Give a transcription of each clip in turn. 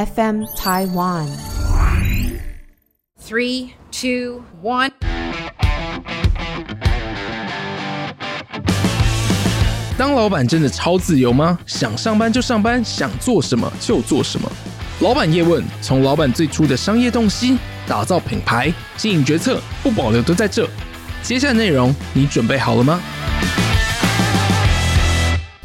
FM Taiwan。Three, two, one。当老板真的超自由吗？想上班就上班，想做什么就做什么。老板叶问，从老板最初的商业洞悉，打造品牌，经营决策，不保留都在这。接下来内容，你准备好了吗？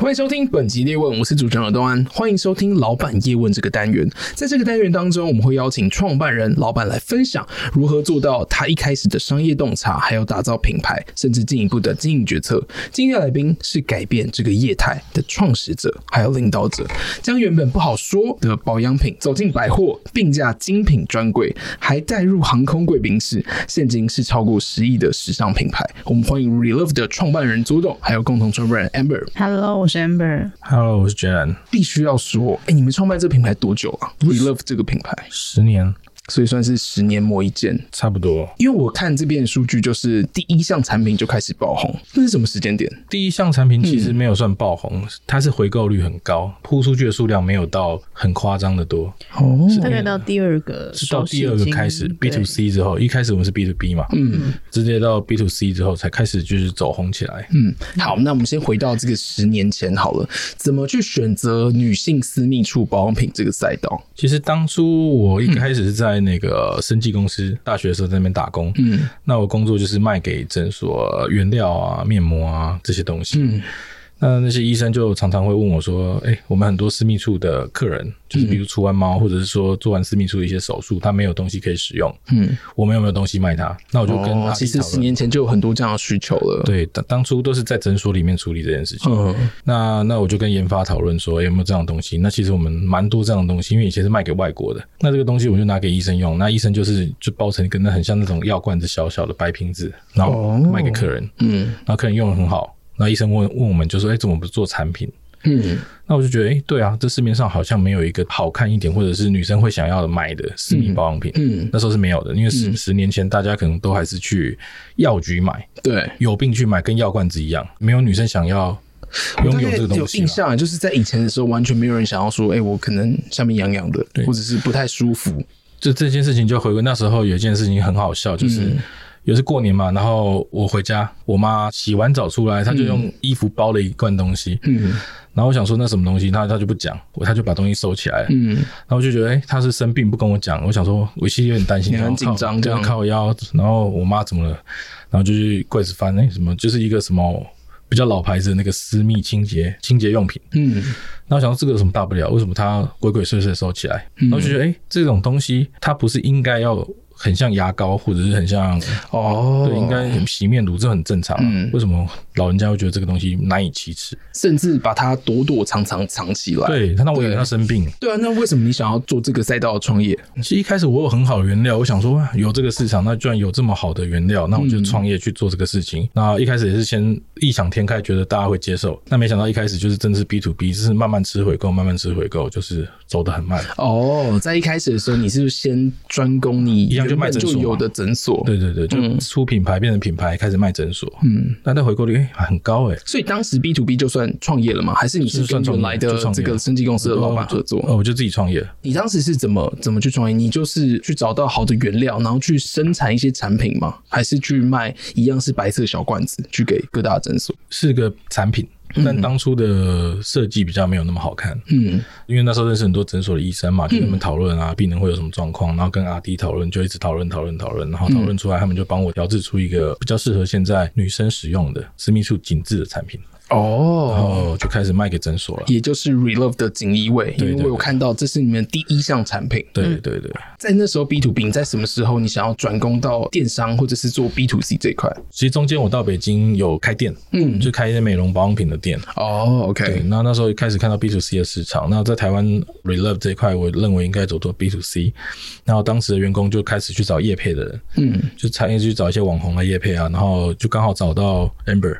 欢迎收听本集业问，我是主持人耳东安。欢迎收听老板叶问这个单元，在这个单元当中，我们会邀请创办人、老板来分享如何做到他一开始的商业洞察，还有打造品牌，甚至进一步的经营决策。今天的来宾是改变这个业态的创始者，还有领导者，将原本不好说的保养品走进百货，并驾精品专柜，还带入航空贵宾室，现今是超过十亿的时尚品牌。我们欢迎 Relove 的创办人左董，还有共同创办人 Amber。Hello，我是。Amber，Hello，我是 Jan。必须要说，哎、欸，你们创办这个品牌多久啊？We Love 这个品牌十年。所以算是十年磨一剑，差不多。因为我看这边的数据，就是第一项产品就开始爆红，那是什么时间点？第一项产品其实没有算爆红，嗯、它是回购率很高，铺出去的数量没有到很夸张的多。哦，大概到第二个，是到第二个开始 B to C 之后，一开始我们是 B to B 嘛，嗯，直接到 B to C 之后才开始就是走红起来。嗯，好，那我们先回到这个十年前好了，怎么去选择女性私密处保养品这个赛道？其实当初我一开始是在那个生技公司，大学的时候在那边打工。嗯，那我工作就是卖给诊所原料啊、面膜啊这些东西。嗯。那那些医生就常常会问我说：“哎、欸，我们很多私密处的客人，就是比如除完毛，或者是说做完私密处的一些手术，他没有东西可以使用。嗯，我们有没有东西卖他？那我就跟他、哦、其实十年前就有很多这样的需求了。对，当当初都是在诊所里面处理这件事情。嗯，那那我就跟研发讨论说、欸，有没有这样的东西？那其实我们蛮多这样的东西，因为以前是卖给外国的。那这个东西我就拿给医生用，那医生就是就包成跟那很像那种药罐子小小的白瓶子，然后卖给客人。哦、嗯，然后客人用的很好。”那医生问问我们，就说：“哎、欸，怎么不做产品？”嗯，那我就觉得，哎、欸，对啊，这市面上好像没有一个好看一点，或者是女生会想要的买的私密保养品。嗯，那时候是没有的，因为十、嗯、十年前大家可能都还是去药局买，对，有病去买，跟药罐子一样，没有女生想要拥有这个东西。有印象，就是在以前的时候，完全没有人想要说，哎、欸，我可能下面痒痒的，对或者是不太舒服。就这件事情，就回归那时候有一件事情很好笑，就是。嗯也是过年嘛，然后我回家，我妈洗完澡出来，她就用衣服包了一罐东西。嗯，然后我想说那什么东西，她她就不讲，她就把东西收起来。嗯，然后我就觉得，哎，她是生病不跟我讲。我想说，我其实有点担心，你很紧张，这样靠腰。然后我妈怎么了？然后就去柜子翻，哎，什么就是一个什么比较老牌子的那个私密清洁清洁用品。嗯，然后我想说这个有什么大不了？为什么她鬼鬼祟祟收起来？然后就觉得，哎，这种东西它不是应该要。很像牙膏，或者是很像哦，对，应该洗面乳，这很正常。嗯，为什么老人家会觉得这个东西难以启齿，甚至把它躲躲藏藏藏起来？对，他那我以为他生病。对啊，那为什么你想要做这个赛道的创业？其实一开始我有很好的原料，我想说有这个市场，那居然有这么好的原料，那我就创业去做这个事情。嗯、那一开始也是先异想天开，觉得大家会接受。那没想到一开始就是真的是 B to B，就是慢慢吃回购，慢慢吃回购，就是走得很慢。哦，在一开始的时候，你是不是先专攻你一样就卖诊所有的诊所？对对对，就出品牌变成品牌，开始卖诊所。嗯，那那回购率很高哎。所以当时 B to B 就算创业了吗？还是你是跟原来的这个生技公司的老板合作？哦，我就自己创业。你当时是怎么怎么去创业？你就是去找到好的原料，然后去生产一些产品吗？还是去卖一样是白色小罐子去给各大诊所？是个产品。但当初的设计比较没有那么好看，嗯，因为那时候认识很多诊所的医生嘛，就跟他们讨论啊，病人会有什么状况，然后跟阿迪讨论，就一直讨论讨论讨论，然后讨论出来，他们就帮我调制出一个比较适合现在女生使用的私密处紧致的产品。哦，然后就开始卖给诊所了，也就是 Relove 的锦衣卫，因为我有看到这是你们第一项产品。对对对，在那时候 B to B，在什么时候你想要转攻到电商或者是做 B to C 这一块？其实中间我到北京有开店，嗯，就开一些美容保养品的店。哦，OK，对，那那时候开始看到 B to C 的市场，那在台湾 Relove 这一块，我认为应该走做 B to C。然后当时的员工就开始去找业配的人，嗯，就产业去找一些网红来业配啊，然后就刚好找到 Amber。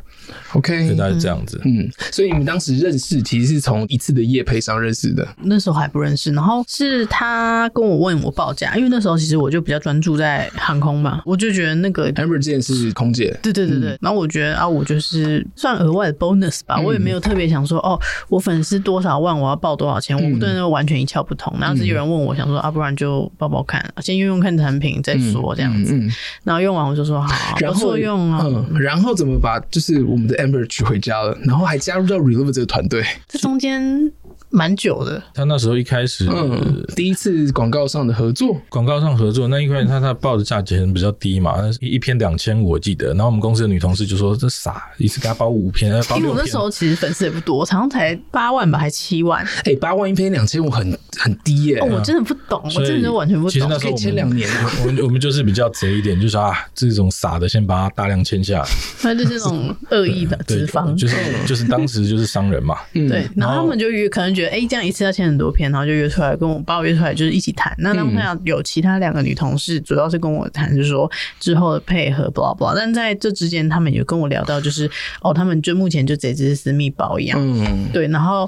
OK，大概是这样子。嗯，所以你们当时认识，其实是从一次的夜配上认识的。那时候还不认识，然后是他跟我问我报价，因为那时候其实我就比较专注在航空嘛，我就觉得那个 Amber 之前是空姐，对对对对。嗯、然后我觉得啊，我就是算额外的 bonus 吧，嗯、我也没有特别想说哦，我粉丝多少万，我要报多少钱，嗯、我对那个完全一窍不通。然后是有人问我，想说啊，不然就报报看，先用用看产品再说这样子。嗯嗯嗯、然后用完我就说好，然后用啊，嗯，然后怎么把就是我我们的 Amber 娶回家了，然后还加入到 Relover 这个团队，这中间。蛮久的，他那时候一开始，嗯，第一次广告上的合作，广告上合作那一块，他他报的价钱比较低嘛，一一篇两千五我记得，然后我们公司的女同事就说这傻，一次给他包五篇，包六篇。因为我那时候其实粉丝也不多，好像才八万吧，还七万。哎、欸，八万一篇两千五很很低耶、欸哦，我真的不懂，我真的就完全不懂。其实那时候签两年，我们我们就是比较贼一点，就是说啊，这种傻的先把它大量签下来，那就是这种恶意的 资方，就是就是当时就是商人嘛，嗯、对，然后他们就可能觉得，哎、欸，这样一次要签。很多篇，然后就约出来跟我把我约出来，就是一起谈。那当然有其他两个女同事，主要是跟我谈，就是说之后的配合，blah blah。但在这之间，他们有跟我聊到，就是哦，他们就目前就只是私密保养，嗯，对，然后。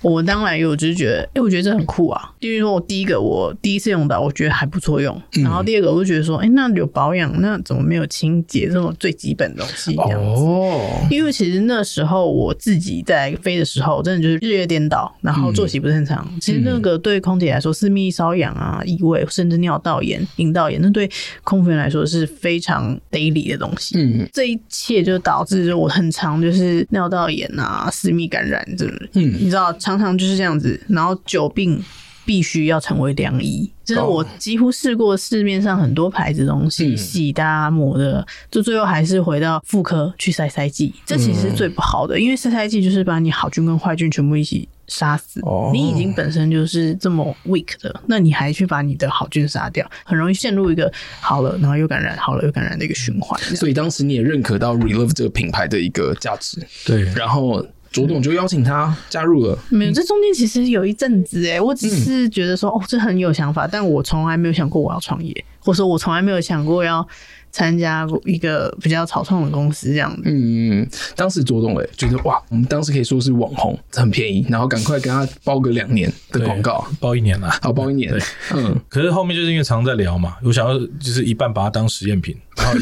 我当然有，就是觉得，哎、欸，我觉得这很酷啊。因为说我第一个，我第一次用到，我觉得还不错用。然后第二个，我就觉得说，哎、欸，那有保养，那怎么没有清洁这种最基本的东西这样子？哦。因为其实那时候我自己在飞的时候，真的就是日夜颠倒，然后作息不正常。嗯、其实那个对空姐来说，私密瘙痒啊、异味，甚至尿道炎、阴道炎，那对空服员来说是非常 daily 的东西。嗯。这一切就导致我很常就是尿道炎啊、私密感染，这嗯，你知道。常常就是这样子，然后久病必须要成为良医。就是我几乎试过市面上很多牌子东西，洗的、啊、抹的，就最后还是回到妇科去塞塞剂。这其实是最不好的，因为塞塞剂就是把你好菌跟坏菌全部一起杀死。你已经本身就是这么 weak 的，那你还去把你的好菌杀掉，很容易陷入一个好了，然后又感染，好了又感染的一个循环。所以当时你也认可到 Relove 这个品牌的一个价值，对，然后。左董就邀请他加入了。没有，这中间其实有一阵子哎，我只是觉得说，哦，这很有想法，但我从来没有想过我要创业，或者说我从来没有想过要。参加一个比较草创的公司这样子，嗯，当时左董诶觉得哇，我们当时可以说是网红，很便宜，然后赶快跟他包个两年的广告，包一年啦，好包一年，嗯，可是后面就是因为常常在聊嘛，我想要就是一半把它当实验品，然后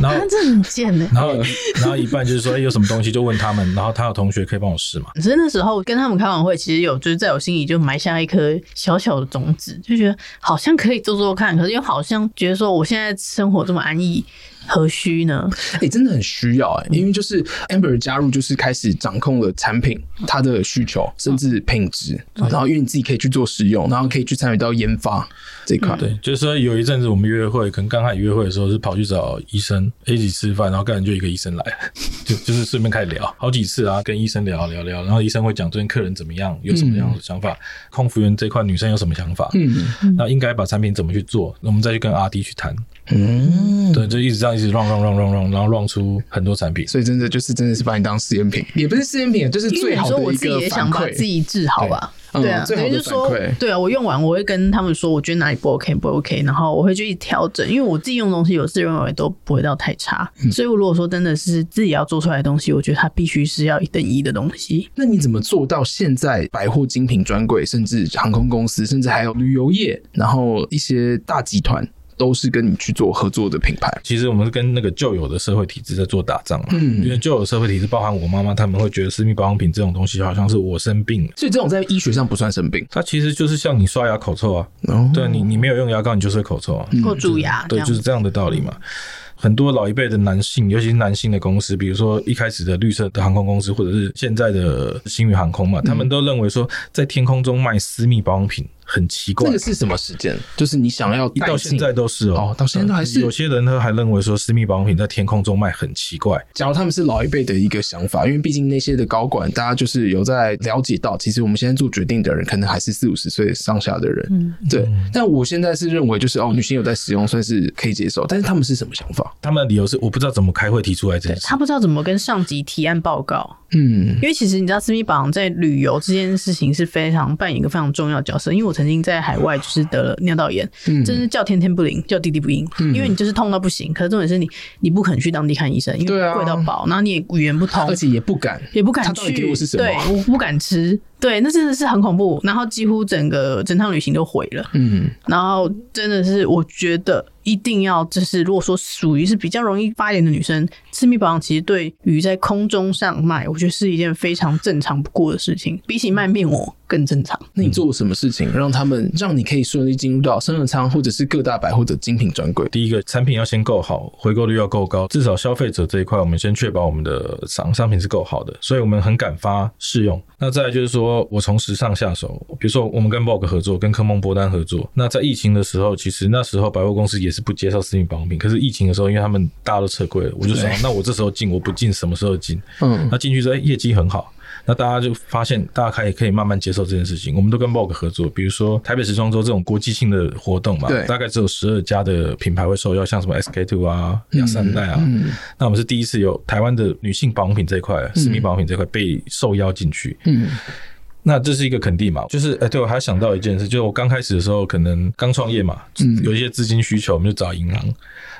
然后这很贱呢，然后然后一半就是说，欸，有什么东西就问他们，然后他有同学可以帮我试嘛。只是那时候跟他们开完会，其实有就是在我心里就埋下一颗小小的种子，就觉得好像可以做做看，可是又好像觉得说我现在生活这么含义。何须呢？哎、欸，真的很需要哎、欸，因为就是 Amber 加入，就是开始掌控了产品它的需求，甚至品质，然后因为你自己可以去做使用，然后可以去参与到研发这一块。对，就是说有一阵子我们约会，可能刚开始约会的时候是跑去找医生一起吃饭，然后刚才就一个医生来，就就是顺便开始聊好几次啊，跟医生聊聊聊，然后医生会讲最近客人怎么样，有什么样的想法，嗯、空服员这块女生有什么想法，嗯，那应该把产品怎么去做，那我们再去跟阿滴去谈。嗯，对，就一直这样，一直 run run run run run，然后 run 出很多产品，所以真的就是真的是把你当试验品，也不是试验品，就是最好的一个反馈。我自己也想把自己治好吧，对啊，等于就是说，对啊，我用完我会跟他们说，我觉得哪里不 OK 不 OK，然后我会去调整，因为我自己用的东西，我自认为都不会到太差，嗯、所以我如果说真的是自己要做出来的东西，我觉得它必须是要一等一的东西。那你怎么做到现在百货精品专柜，甚至航空公司，甚至还有旅游业，然后一些大集团？都是跟你去做合作的品牌。其实我们是跟那个旧有的社会体制在做打仗嘛。嗯，因为旧有的社会体制包含我妈妈，他们会觉得私密保养品这种东西好像是我生病，所以这种在医学上不算生病。它其实就是像你刷牙口臭啊，哦、对你你没有用牙膏，你就是会口臭啊，或蛀牙，对，就是这样的道理嘛。很多老一辈的男性，尤其是男性的公司，比如说一开始的绿色的航空公司，或者是现在的星宇航空嘛，他们都认为说在天空中卖私密保养品。很奇怪，这个是什么时间？就是你想要到现在都是哦，到现在都还是有些人他还认为说私密保养品在天空中卖很奇怪。假如他们是老一辈的一个想法，因为毕竟那些的高管，大家就是有在了解到，其实我们现在做决定的人，可能还是四五十岁上下的人。嗯，对。但我现在是认为，就是哦，女性有在使用，算是可以接受。但是他们是什么想法？他们的理由是我不知道怎么开会提出来这件事，他不知道怎么跟上级提案报告。嗯，因为其实你知道，私密保养在旅游这件事情是非常扮演一个非常重要的角色。因为我曾经在海外就是得了尿道炎，嗯，真是叫天天不灵，叫地地不应，嗯，因为你就是痛到不行。可是重点是你你不肯去当地看医生，因为贵到爆，然后你也语言不通，而且也不敢，也不敢去。对，我不敢吃。对，那真的是很恐怖，然后几乎整个整趟旅行都毁了。嗯，然后真的是我觉得一定要，就是如果说属于是比较容易发炎的女生，私密保养其实对于在空中上卖，我觉得是一件非常正常不过的事情，比起卖面膜更正常。那你做了什么事情让他们让你可以顺利进入到生日仓或者是各大百货的精品专柜？第一个产品要先够好，回购率要够高，至少消费者这一块，我们先确保我们的商商品是够好的，所以我们很敢发试用。那再来就是说我从时尚下手，比如说我们跟 Vogue 合作，跟科梦波丹合作。那在疫情的时候，其实那时候百货公司也是不接受私密保养品。可是疫情的时候，因为他们大家都撤柜了，我就说，那我这时候进，我不进什么时候进？嗯，那进去之后，哎，业绩很好。那大家就发现，大家可以可以慢慢接受这件事情。我们都跟 Vogue 合作，比如说台北时装周这种国际性的活动嘛，大概只有十二家的品牌会受邀，像什么 SK Two 啊、雅诗兰黛啊。那我们是第一次有台湾的女性保养品这一块，私密保养品这块被受邀进去。嗯。那这是一个肯定嘛？就是哎、欸，对我还想到一件事，就是我刚开始的时候，可能刚创业嘛，有一些资金需求，我们就找银行。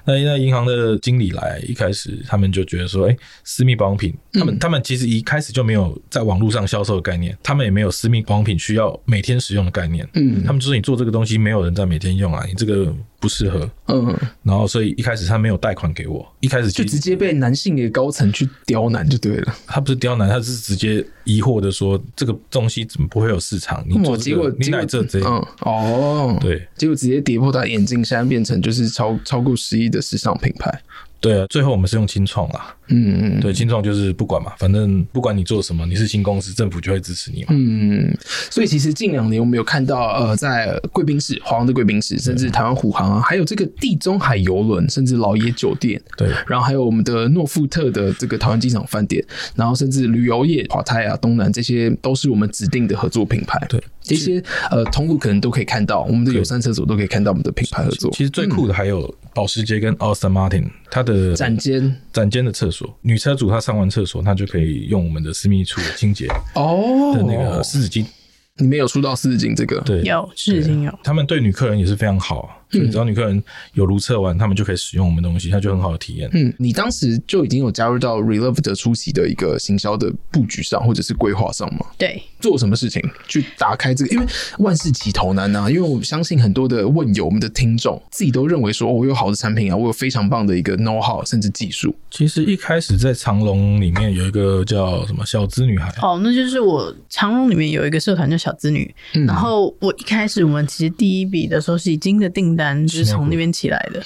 那那银行的经理来，一开始他们就觉得说，哎、欸，私密保养品，他们他们其实一开始就没有在网络上销售的概念，他们也没有私密保养品需要每天使用的概念。嗯，他们就说你做这个东西，没有人在每天用啊，你这个。不适合，嗯，然后所以一开始他没有贷款给我，一开始就直接被男性的高层去刁难就对了。他不是刁难，他是直接疑惑的说，这个东西怎么不会有市场？你做结果，你来这这，嗯，哦，对，结果直接跌破他眼镜，现在变成就是超超过十亿的时尚品牌。对啊，最后我们是用清创啦。嗯嗯，对，清创就是不管嘛，反正不管你做什么，你是新公司，政府就会支持你嘛。嗯，所以其实近两年我们有看到，呃，在贵宾室、华航的贵宾室，甚至台湾虎航啊，还有这个地中海邮轮，甚至老爷酒店，对，然后还有我们的诺富特的这个台湾机场饭店，然后甚至旅游业，华泰啊、东南这些都是我们指定的合作品牌。对，这些呃，通路可能都可以看到，我们的友善厕所都可以看到我们的品牌合作。其实最酷的还有保时捷跟 Aston Martin，它的展间展间的厕所，女车主她上完厕所，她就可以用我们的私密处清洁哦的那个湿纸巾。你没有出到湿纸巾这个？对，有湿纸巾有。他们对女客人也是非常好。就只要女客人有如厕完，他们就可以使用我们东西，它就很好的体验。嗯，你当时就已经有加入到 Relove 的初期的一个行销的布局上，或者是规划上吗？对，做什么事情去打开这个？因为万事起头难啊。因为我相信很多的问友，我们的听众自己都认为说，我有好的产品啊，我有非常棒的一个 know how，甚至技术。其实一开始在长隆里面有一个叫什么小资女孩，哦，那就是我长隆里面有一个社团叫小资女。嗯，然后我一开始我们其实第一笔的时候是已经的订单就是从那边起来的。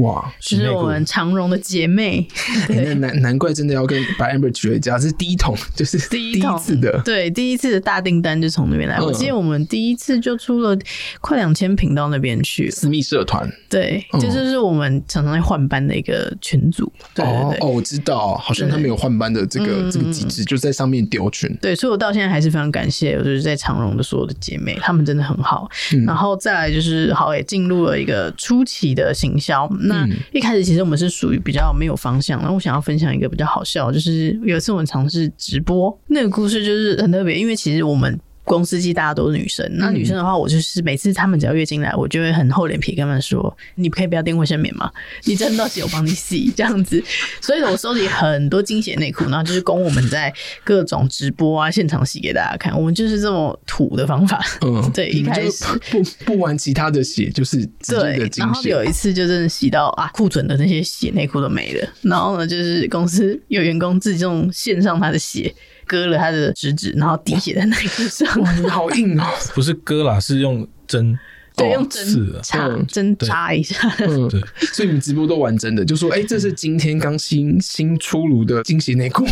哇，就是我们长荣的姐妹，难难难怪真的要跟把 Amber 学家是第一桶，就是第一次的，对，第一次的大订单就从那边来。我记得我们第一次就出了快两千瓶到那边去，私密社团，对，这就是我们常常在换班的一个群组。哦哦，我知道，好像他们有换班的这个这个机制，就在上面丢群。对，所以我到现在还是非常感谢，我就是在长荣的所有的姐妹，她们真的很好。然后再来就是好也进入了一个。初期的行销，那一开始其实我们是属于比较没有方向。然后我想要分享一个比较好笑，就是有一次我们尝试直播，那个故事就是很特别，因为其实我们。公司机大家都是女生，那女生的话，我就是每次他们只要约进来，我就会很厚脸皮跟他们说：“你可以不要垫卫生棉吗？你真的洗我帮你洗这样子。”所以我收集很多精血内裤，然后就是供我们在各种直播啊、现场洗给大家看。我们就是这么土的方法。嗯，对，一开始不不玩其他的血，就是。对，然后有一次就真的洗到啊，库存的那些血内裤都没了。然后呢，就是公司有员工自己用献上他的血。割了他的食指，然后滴血在内裤上。哇，你好硬啊！不是割啦，是用针，对，用针插针插一下。嗯，对。所以你们直播都玩真的，就说：“哎，这是今天刚新新出炉的惊喜内裤。”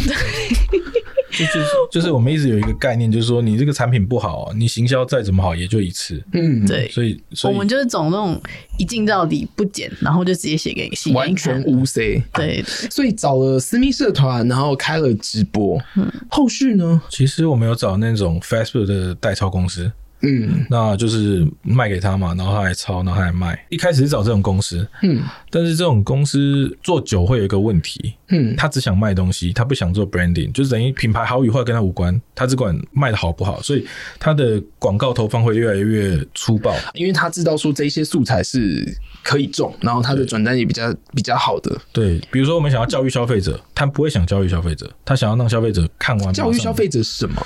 就是就是我们一直有一个概念，就是说你这个产品不好，你行销再怎么好，也就一次。嗯，对。所以所以我们就是走那种一镜到底不剪，然后就直接写给新完全无 C。对，所以找了私密社团，然后开了直播。嗯，后续呢？其实我们有找那种 Facebook 的代抄公司。嗯，那就是卖给他嘛，然后他来抄，然后他来卖。一开始是找这种公司，嗯，但是这种公司做久会有一个问题，嗯，他只想卖东西，他不想做 branding，就是等于品牌好与坏跟他无关，他只管卖的好不好，所以他的广告投放会越来越粗暴，因为他知道说这些素材是可以种，然后他的转单也比较比较好的。对，比如说我们想要教育消费者，他不会想教育消费者，他想要让消费者看完。教育消费者是什么？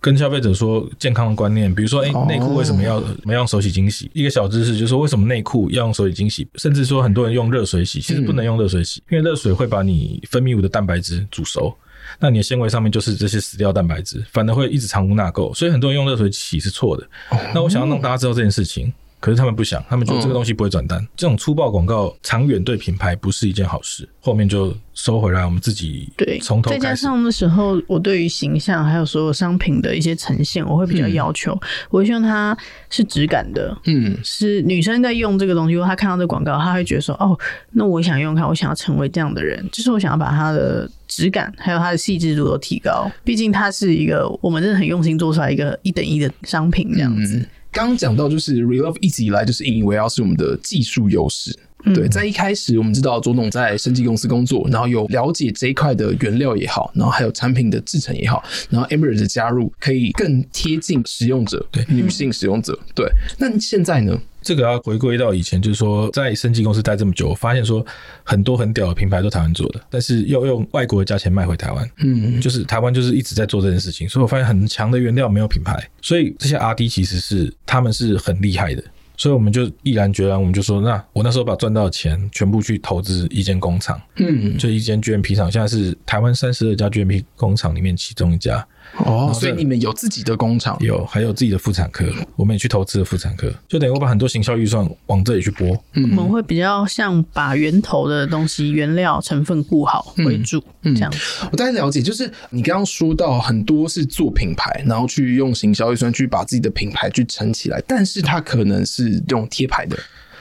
跟消费者说健康的观念，比如说，哎、欸，内裤为什么要没用手洗精洗？一个小知识就是说，为什么内裤要用手洗精洗？甚至说，很多人用热水洗，其实不能用热水洗，因为热水会把你分泌物的蛋白质煮熟，那你的纤维上面就是这些死掉蛋白质，反而会一直藏污纳垢。所以很多人用热水洗是错的。那我想要让大家知道这件事情。可是他们不想，他们觉得这个东西不会转单。嗯、这种粗暴广告长远对品牌不是一件好事。后面就收回来，我们自己对从头。再加上的时候，我对于形象还有所有商品的一些呈现，我会比较要求。嗯、我会希望它是质感的，嗯，是女生在用这个东西，如果她看到这广告，她会觉得说：“哦，那我想用它，我想要成为这样的人。”就是我想要把它的质感还有它的细致度都提高。毕竟它是一个我们真的很用心做出来一个一等一的商品，这样子。嗯刚刚讲到，就是 Relove 一直以来就是引以为傲是我们的技术优势。嗯、对，在一开始我们知道左董在生技公司工作，然后有了解这一块的原料也好，然后还有产品的制成也好，然后 Amber 的加入可以更贴近使用者，对女性使用者。对，那现在呢？这个要回归到以前，就是说在升级公司待这么久，我发现说很多很屌的品牌都台湾做的，但是要用外国的价钱卖回台湾。嗯，就是台湾就是一直在做这件事情，所以我发现很强的原料没有品牌，所以这些 RD 其实是他们是很厉害的，所以我们就毅然决然，我们就说，那我那时候把赚到的钱全部去投资一间工厂，嗯，就一间 GMP 厂，现在是台湾三十二家 GMP 工厂里面其中一家。哦，所以你们有自己的工厂，有，还有自己的妇产科，我们也去投资了妇产科，就等于我把很多行销预算往这里去拨。嗯，我们会比较像把源头的东西、原料成分顾好为主，嗯，这样。我大概了解，就是你刚刚说到很多是做品牌，然后去用行销预算去把自己的品牌去撑起来，但是它可能是用贴牌的。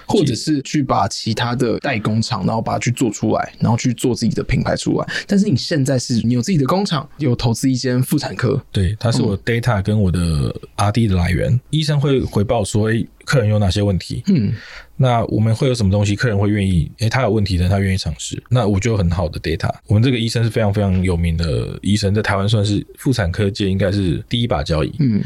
或者是去把其他的代工厂，然后把它去做出来，然后去做自己的品牌出来。但是你现在是你有自己的工厂，有投资一间妇产科，对，它是我 data 跟我的 RD 的来源。嗯、医生会回报说，诶，客人有哪些问题？嗯，那我们会有什么东西，客人会愿意？诶，他有问题的，他愿意尝试。那我就有很好的 data。我们这个医生是非常非常有名的医生，在台湾算是妇产科界应该是第一把交椅。嗯。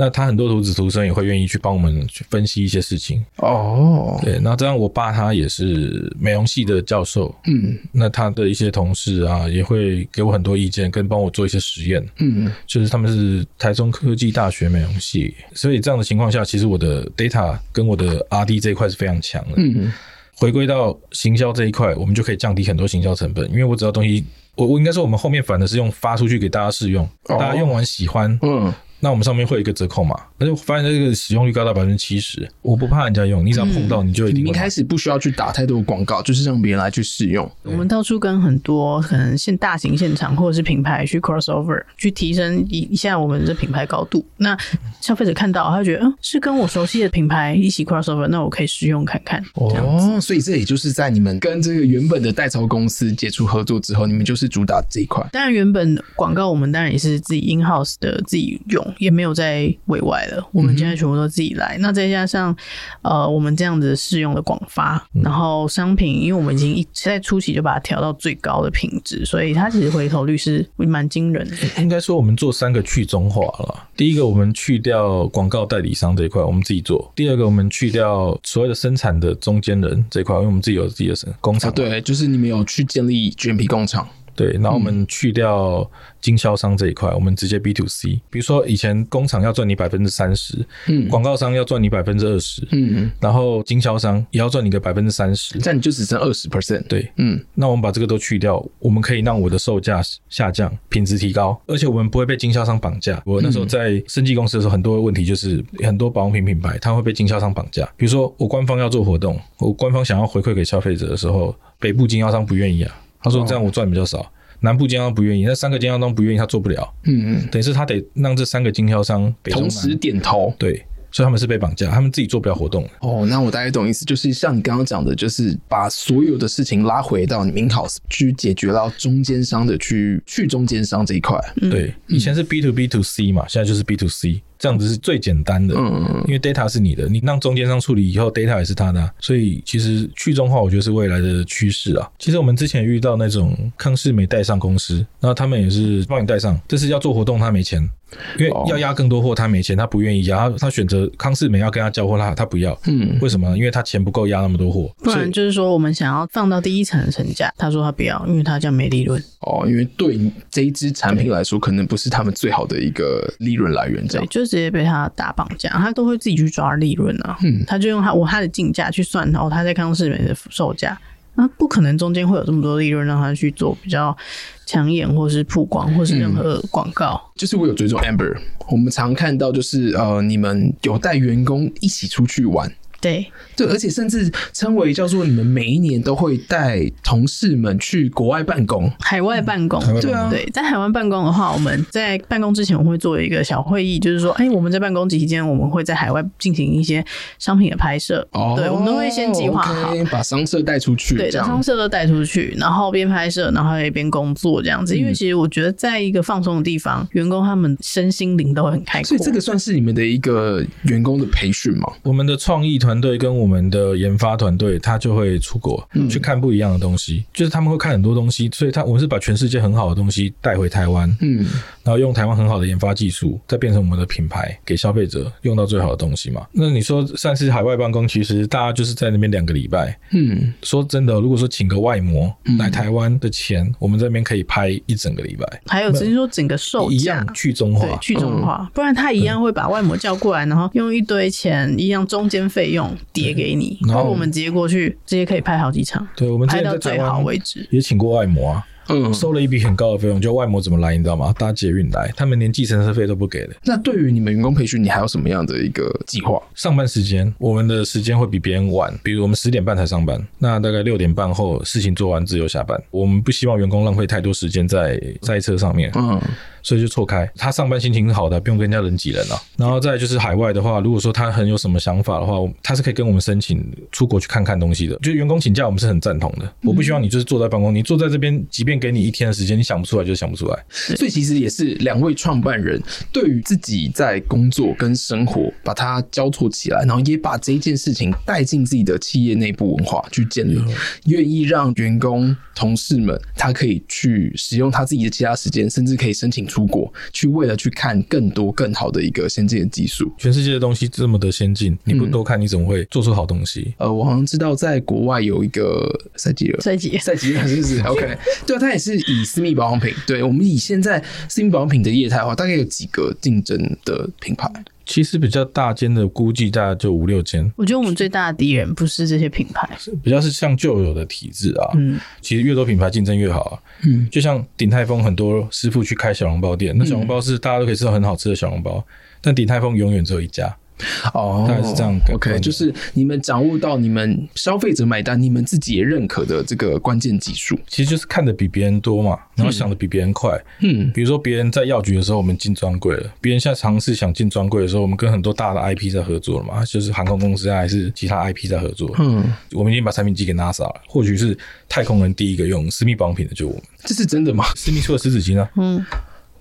那他很多徒子徒孙也会愿意去帮我们去分析一些事情。哦。对，那这样我爸他也是美容系的教授，嗯，那他的一些同事啊也会给我很多意见，跟帮我做一些实验，嗯，就是他们是台中科技大学美容系，所以这样的情况下，其实我的 data 跟我的 RD 这一块是非常强的。嗯，回归到行销这一块，我们就可以降低很多行销成本，因为我只要东西，我我应该说我们后面反的是用发出去给大家试用，大家用完喜欢，嗯。那我们上面会有一个折扣码，而且我发现这个使用率高达百分之七十。我不怕人家用，你只要碰到，你就一定。你一开始不需要去打太多的广告，就是让别人来去试用。我们到处跟很多可能现大型现场或者是品牌去 crossover，去提升一一下我们的品牌高度。那消费者看到，他觉得，嗯，是跟我熟悉的品牌一起 crossover，那我可以试用看看。哦，所以这也就是在你们跟这个原本的代操公司接触合作之后，你们就是主打这一块。当然，原本广告我们当然也是自己 in house 的自己用。也没有在委外了，我们现在全部都自己来。嗯、那再加上，呃，我们这样子试用的广发，嗯、然后商品，因为我们已经一在初期就把它调到最高的品质，所以它其实回头率是蛮惊人的。应该说，我们做三个去中化了。第一个，我们去掉广告代理商这一块，我们自己做；第二个，我们去掉所谓的生产的中间人这一块，因为我们自己有自己的生工厂、啊。对，就是你们有去建立 GMP 工厂。对，然后我们去掉经销商这一块，嗯、我们直接 B to C。比如说以前工厂要赚你百分之三十，嗯，广告商要赚你百分之二十，嗯，然后经销商也要赚你个百分之三十，这样你就只剩二十 percent。对，嗯，那我们把这个都去掉，我们可以让我的售价下降，品质提高，而且我们不会被经销商绑架。我那时候在生技公司的时候，很多问题就是很多保养品品牌它会被经销商绑架。比如说我官方要做活动，我官方想要回馈给消费者的时候，北部经销商不愿意啊。他说：“这样我赚比较少。”南部经销商不愿意，那三个经销商不愿意，他做不了。嗯嗯，等于是他得让这三个经销商同时点头。对，所以他们是被绑架，他们自己做不了活动。哦，那我大概懂意思，就是像你刚刚讲的，就是把所有的事情拉回到你 in-house 去解决到中间商的去去中间商这一块。对，以前是 B to B to C 嘛，现在就是 B to C。这样子是最简单的。嗯，因为 data 是你的，你让中间商处理以后，data 也是他的啊，所以其实去中化我觉得是未来的趋势啊。其实我们之前遇到那种康是美带上公司，然后他们也是帮你带上，这是要做活动，他没钱。因为要压更多货，他没钱，他不愿意压，他他选择康世美要跟他交货，他他不要。嗯，为什么？因为他钱不够压那么多货。不然就是说，我们想要放到第一层的成价，他说他不要，因为他这样没利润。哦，因为对这一支产品来说，可能不是他们最好的一个利润来源，这样。对，就直接被他打绑架，他都会自己去抓利润啊。嗯，他就用他我他的进价去算，然后他在康世美的售价。那不可能，中间会有这么多利润让他去做比较抢眼，或是曝光，或是任何广告。嗯，就是我有追踪 Amber，我们常看到就是呃，你们有带员工一起出去玩。对对，而且甚至称为叫做你们每一年都会带同事们去国外办公，海外办公。对啊，对，在海外办公的话，我们在办公之前我们会做一个小会议，就是说，哎，我们在办公期间，我们会在海外进行一些商品的拍摄。哦，对，我们都会先计划好，okay, 把商社带出去，对，把商社都带出去，然后边拍摄，然后也边工作这样子。因为其实我觉得，在一个放松的地方，员工他们身心灵都会很开阔。所以这个算是你们的一个员工的培训吗？我们的创意团。团队跟我们的研发团队，他就会出国去看不一样的东西，就是他们会看很多东西，所以他我们是把全世界很好的东西带回台湾，嗯，然后用台湾很好的研发技术，再变成我们的品牌，给消费者用到最好的东西嘛。那你说算是海外办公，其实大家就是在那边两个礼拜，嗯，说真的，如果说请个外模来台湾的钱，我们这边可以拍一整个礼拜，还有只是说整个售价。一样去中化，去中化，不然他一样会把外模叫过来，然后用一堆钱一样中间费用。叠给你，然后我们直接过去，直接可以拍好几场。对，我们拍到最好为止。也请过外模啊，嗯，收了一笔很高的费用。就外模怎么来，你知道吗？搭捷运来，他们连计程车费都不给的。那对于你们员工培训，你还有什么样的一个计划？上班时间，我们的时间会比别人晚，比如我们十点半才上班，那大概六点半后事情做完自由下班。我们不希望员工浪费太多时间在赛车上面。嗯。所以就错开，他上班心情是好的，不用跟人家人挤人了。然后再就是海外的话，如果说他很有什么想法的话，他是可以跟我们申请出国去看看东西的。就员工请假，我们是很赞同的。我不希望你就是坐在办公，你坐在这边，即便给你一天的时间，你想不出来就想不出来。所以其实也是两位创办人对于自己在工作跟生活把它交错起来，然后也把这一件事情带进自己的企业内部文化去建立，愿意让员工同事们他可以去使用他自己的其他时间，甚至可以申请。出国去，为了去看更多更好的一个先进的技术。全世界的东西这么的先进，你不多看，你怎么会做出好东西？嗯、呃，我好像知道，在国外有一个赛吉尔，赛吉赛吉尔是不是？OK，对啊，它也是以私密保养品。对，我们以现在私密保养品的业态的话，大概有几个竞争的品牌？其实比较大间的，估计大概就五六间。我觉得我们最大的敌人不是这些品牌，比较是像旧有的体制啊。嗯，其实越多品牌竞争越好啊。嗯，就像鼎泰丰很多师傅去开小笼包店，那小笼包是大家都可以吃到很好吃的小笼包，但鼎泰丰永远只有一家。哦，大概是这样。OK，就是你们掌握到你们消费者买单，你们自己也认可的这个关键技术，其实就是看的比别人多嘛，然后想的比别人快。嗯，比如说别人在药局的时候，我们进专柜了；别人现在尝试想进专柜的时候，我们跟很多大的 IP 在合作了嘛，就是航空公司啊，还是其他 IP 在合作。嗯，我们已经把产品寄给 NASA 了，或许是太空人第一个用私密保养品的就我们，这是真的吗？私密处的湿纸巾啊。嗯。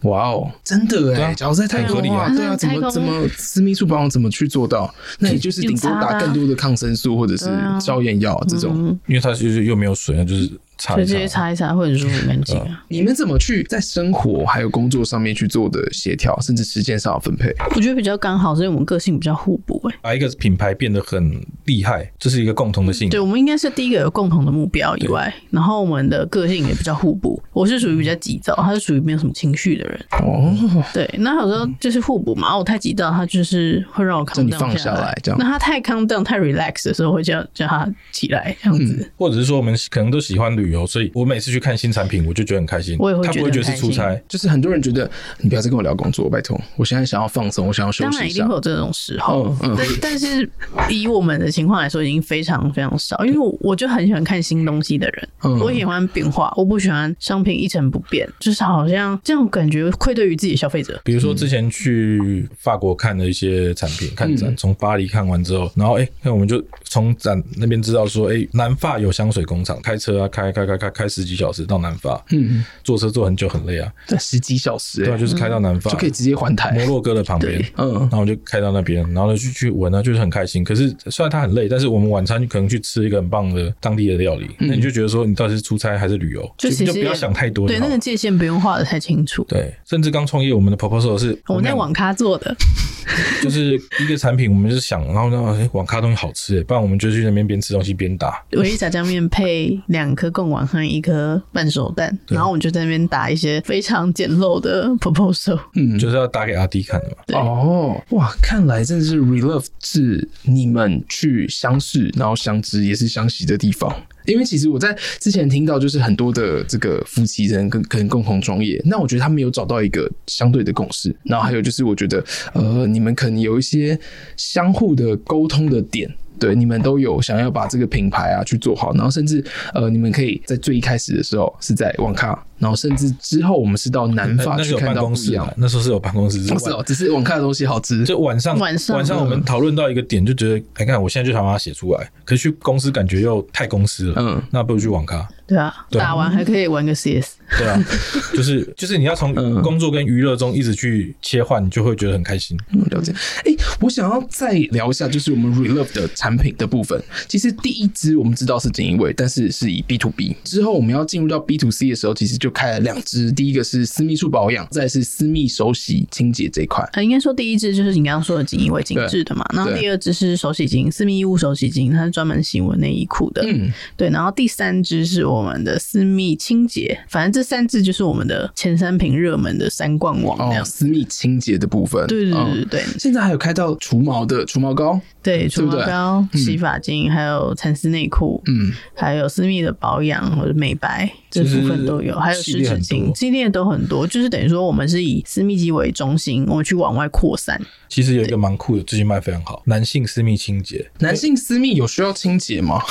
哇哦，真的哎！假如在太合理啊，对啊，怎么怎么私密处保养怎么去做到？那也就是顶多打更多的抗生素或者是消炎药这种，因为它就是又没有水，那就是。直接擦一擦会很舒服干净啊！你们怎么去在生活还有工作上面去做的协调，甚至时间上的分配？我觉得比较刚好，是因为我们个性比较互补哎。把一个品牌变得很厉害，这是一个共同的性。对，我们应该是第一个有共同的目标以外，然后我们的个性也比较互补。我是属于比较急躁，他是属于没有什么情绪的人。哦，对，那有时候就是互补嘛。我太急躁，他就是会让我 calm down 下来这样。那他太 calm down 太 relax 的时候，会叫叫他起来这样子。或者是说，我们可能都喜欢旅。旅游，所以我每次去看新产品，我就觉得很开心。我也会觉得，他不会觉得是出差，就是很多人觉得你不要再跟我聊工作，拜托，我现在想要放松，我想要休息一下。当然一定会有这种时候，嗯、但但是以我们的情况来说，已经非常非常少。因为我我就很喜欢看新东西的人，嗯、我喜欢变化，我不喜欢商品一成不变，就是好像这种感觉愧对于自己的消费者。比如说之前去法国看的一些产品，看展，从巴黎看完之后，然后哎，那、欸、我们就从展那边知道说，哎、欸，南法有香水工厂，开车啊开开开开开开十几小时到南法，嗯，坐车坐很久很累啊，对，十几小时、欸，对啊，就是开到南法、嗯、就可以直接环台，摩洛哥的旁边，嗯，然后我就开到那边，然后呢就去闻啊，就是很开心。可是虽然它很累，但是我们晚餐可能去吃一个很棒的当地的料理，嗯、那你就觉得说你到底是出差还是旅游，就其实就不要想太多，对，那个界限不用画的太清楚。对，甚至刚创业，我们的 proposal 是我们在网咖做的，就是一个产品，我们就是想，然后呢，哎，网咖东西好吃，不然我们就去那边边吃东西边打。我一炸酱面配两颗贡丸和一颗半熟蛋，然后我们就在那边打一些非常简陋的 proposal，嗯，就是要打给阿弟看的嘛。哦，哇，看来真的是 Relove 是你们去相识，然后相知，也是相惜的地方。因为其实我在之前听到，就是很多的这个夫妻人跟可能共同创业，那我觉得他们有找到一个相对的共识。然后还有就是，我觉得呃，你们可能有一些相互的沟通的点。对，你们都有想要把这个品牌啊去做好，然后甚至呃，你们可以在最一开始的时候是在网咖，然后甚至之后我们是到南法去看到不一样。那时候是有办公室，是哦，只是网咖的东西好吃。就晚上晚上晚上我们讨论到一个点，就觉得哎，看我现在就想把它写出来，可是去公司感觉又太公司了，嗯，那不如去网咖。对啊，打完还可以玩个 CS。对啊，就是就是你要从工作跟娱乐中一直去切换，你就会觉得很开心。嗯，了解。哎，我想要再聊一下，就是我们 Relove 的产品的部分。其实第一支我们知道是锦衣卫，但是是以 B to B。之后我们要进入到 B to C 的时候，其实就开了两支。第一个是私密处保养，再是私密手洗清洁这一块。呃，应该说第一支就是你刚刚说的锦衣卫紧致的嘛。然后第二支是手洗巾，私密衣物手洗巾，它是专门洗我内衣裤的。嗯，对。然后第三支是我们的私密清洁，反正这三支就是我们的前三瓶热门的三冠王。哦，私密清洁的部分，对对对对对。嗯，现在还有开到除毛的除毛膏，对，除毛膏、洗发精，还有蚕丝内裤，嗯，还有私密的保养或者美白这部分都有，还有湿纸巾，系列都很多。就是等于说，我们是以私密肌为中心，我们去往外扩散。其实有一个蛮酷的，最近卖非常好，男性私密清洁。男性私密有需要清洁吗？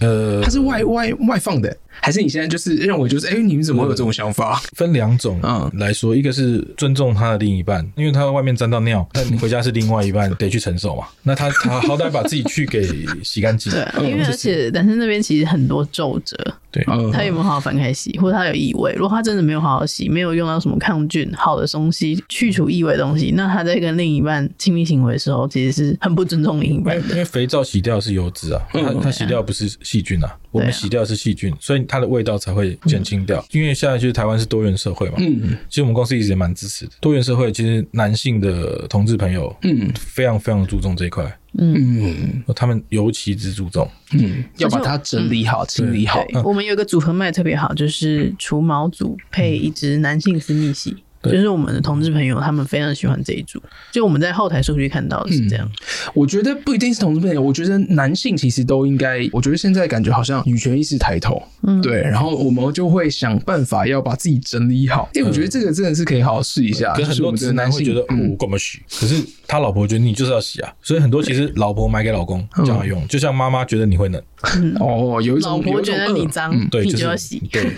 呃，它是外外外放的。还是你现在就是认为就是哎、欸，你们怎么会有这种想法？分两种啊来说，一个是尊重他的另一半，因为他在外面沾到尿，但你回家是另外一半 得去承受嘛。那他他好歹把自己去给洗干净。对，因为而且男生那边其实很多皱褶，对，他有没有好好翻开洗，或者他有异味？如果他真的没有好好洗，没有用到什么抗菌好的东西去除异味的东西，那他在跟另一半亲密行为的时候，其实是很不尊重另一半的。因为肥皂洗掉是油脂啊，他他洗掉不是细菌啊，我们洗掉是细菌，所以。它的味道才会减轻掉，因为现在就是台湾是多元社会嘛。嗯，其实我们公司一直也蛮支持的。多元社会其实男性的同志朋友，嗯，非常非常注重这一块。嗯，他们尤其之注重，嗯，要把它整理好、清理好。我们有一个组合卖特别好，就是除毛组配一支男性私密洗。就是我们的同志朋友，他们非常喜欢这一组。就我们在后台数据看到的是这样。嗯，我觉得不一定是同志朋友，我觉得男性其实都应该。我觉得现在感觉好像女权意识抬头，嗯，对。然后我们就会想办法要把自己整理好。因为我觉得这个真的是可以好好试一下。跟很多直男会觉得，嗯，我干嘛许？可是他老婆觉得你就是要洗啊。所以很多其实老婆买给老公这样用，就像妈妈觉得你会冷。哦，有一种老婆觉得你脏，对，你就要洗。对。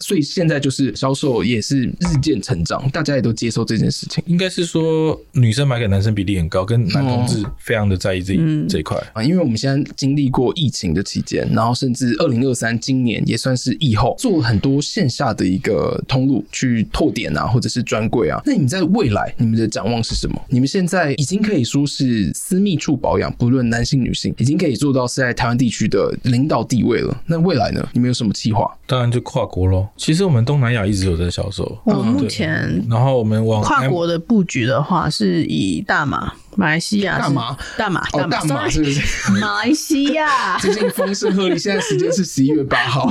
所以现在就是销售也是日渐成长，大家也都接受这件事情。应该是说女生买给男生比例很高，跟男同志非常的在意这这一块啊。因为我们现在经历过疫情的期间，然后甚至二零二三今年也算是疫后，做了很多线下的一个通路去拓点啊，或者是专柜啊。那你在未来你们的展望是什么？你们现在已经可以说是私密处保养，不论男性女性，已经可以做到是在台湾地区的领导地位了。那未来呢？你们有什么计划？当然就跨国喽。其实我们东南亚一直有在销售。我目前，然后我们往跨国的布局的话，是以大马。马来西亚大马，大马，大马是不是？马来西亚 最近风声鹤唳，现在时间是十一月八号。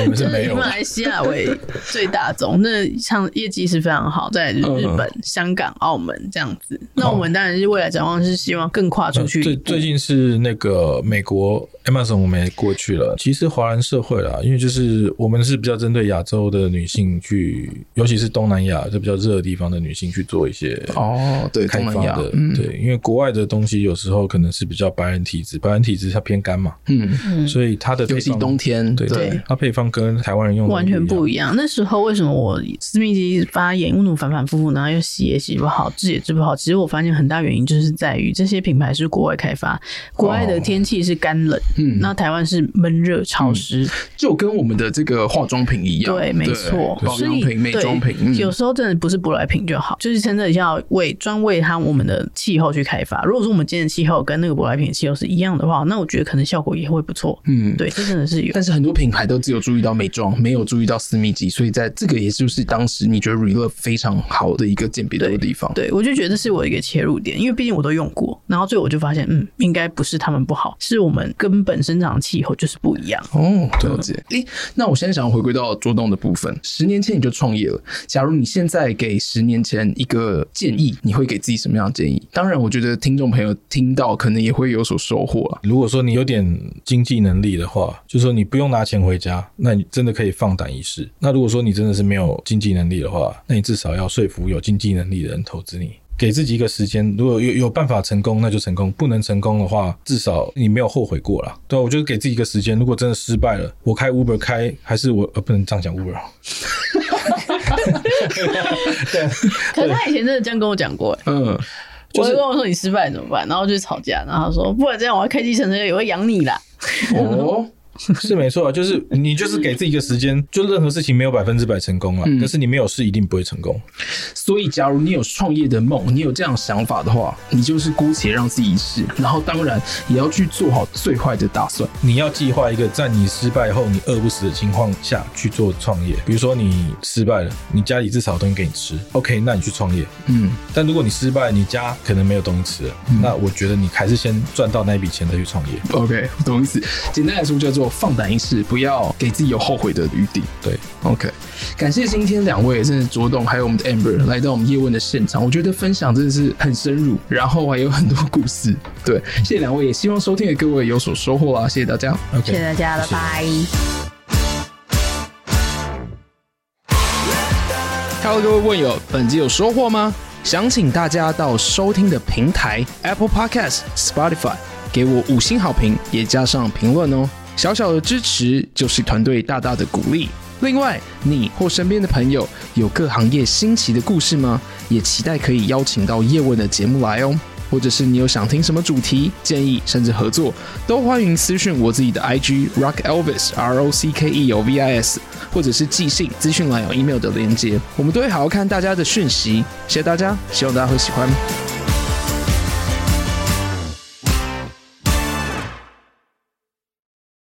我们是没有。以马来西亚为最大宗，那像业绩是非常好，在日本、香港、澳门这样子。那我们当然是未来展望是希望更跨出去。最最近是那个美国 Amazon 我们也过去了。其实华人社会啦，因为就是我们是比较针对亚洲的女性去，尤其是东南亚这比较热的地方的女性去做一些哦。对开发的，嗯、对，因为国外的东西有时候可能是比较白人体质，白人体质它偏干嘛，嗯，所以它的尤其冬天，对对，它配方跟台湾人用的完全不一样。那时候为什么我私密肌发炎、为什么反反复复，然后又洗也洗不好，治也治不好？其实我发现很大原因就是在于这些品牌是国外开发，国外的天气是干冷，嗯，那台湾是闷热潮湿，就跟我们的这个化妆品一样，对，没错，保养品、美妆品，有时候真的不是舶来品就好，就是真的要为专为它我们的气候去开发。如果说我们今天的气候跟那个舶来品的气候是一样的话，那我觉得可能效果也会不错。嗯，对，这真的是有。但是很多品牌都只有注意到美妆，没有注意到私密肌，所以在这个也就是当时你觉得 Relove 非常好的一个鉴别的地方。对，我就觉得这是我一个切入点，因为毕竟我都用过，然后最后我就发现，嗯，应该不是他们不好，是我们根本生长的气候就是不一样。哦，了解。诶、欸，那我现在想要回归到卓董的部分，十年前你就创业了，假如你现在给十年前一个建议，你会给自己什么样的建议？当然，我觉得听众朋友听到可能也会有所收获啊。如果说你有点经济能力的话，就说你不用拿钱回家，那你真的可以放胆一试。那如果说你真的是没有经济能力的话，那你至少要说服有经济能力的人投资你，给自己一个时间。如果有有办法成功，那就成功；不能成功的话，至少你没有后悔过啦。对，我觉得给自己一个时间。如果真的失败了，我开 Uber 开还是我呃不能这样讲 Uber。对，可是他以前真的这样跟我讲过，嗯。我就跟我说，你失败怎么办？然后就吵架，然后他说不然这样我要开计程车也会养你啦。哦。是没错啊，就是你就是给自己一个时间，就任何事情没有百分之百成功了，但是你没有试一定不会成功。所以，假如你有创业的梦，你有这样想法的话，你就是姑且让自己一试，然后当然也要去做好最坏的打算。你要计划一个在你失败后你饿不死的情况下去做创业。比如说你失败了，你家里至少有东西给你吃，OK，那你去创业。嗯，但如果你失败，你家可能没有东西吃了，那我觉得你还是先赚到那笔钱再去创业。OK，我懂意思。简单来说叫做。放胆一次，不要给自己有后悔的余地。对，OK，感谢今天两位，真的卓董还有我们的 Amber 来到我们叶问的现场，我觉得分享真的是很深入，然后还有很多故事。对，谢谢两位，也希望收听的各位有所收获啊，谢谢大家，OK，谢谢大家，拜拜。Hello，各位问友，本集有收获吗？想请大家到收听的平台 Apple Podcast、Spotify。给我五星好评，也加上评论哦！小小的支持就是团队大大的鼓励。另外，你或身边的朋友有各行业新奇的故事吗？也期待可以邀请到叶问的节目来哦。或者是你有想听什么主题建议，甚至合作，都欢迎私讯我自己的 IG Rock Elvis R O C K E L V I S，或者是寄信资讯栏有 email 的连接，我们都会好好看大家的讯息。谢谢大家，希望大家会喜欢。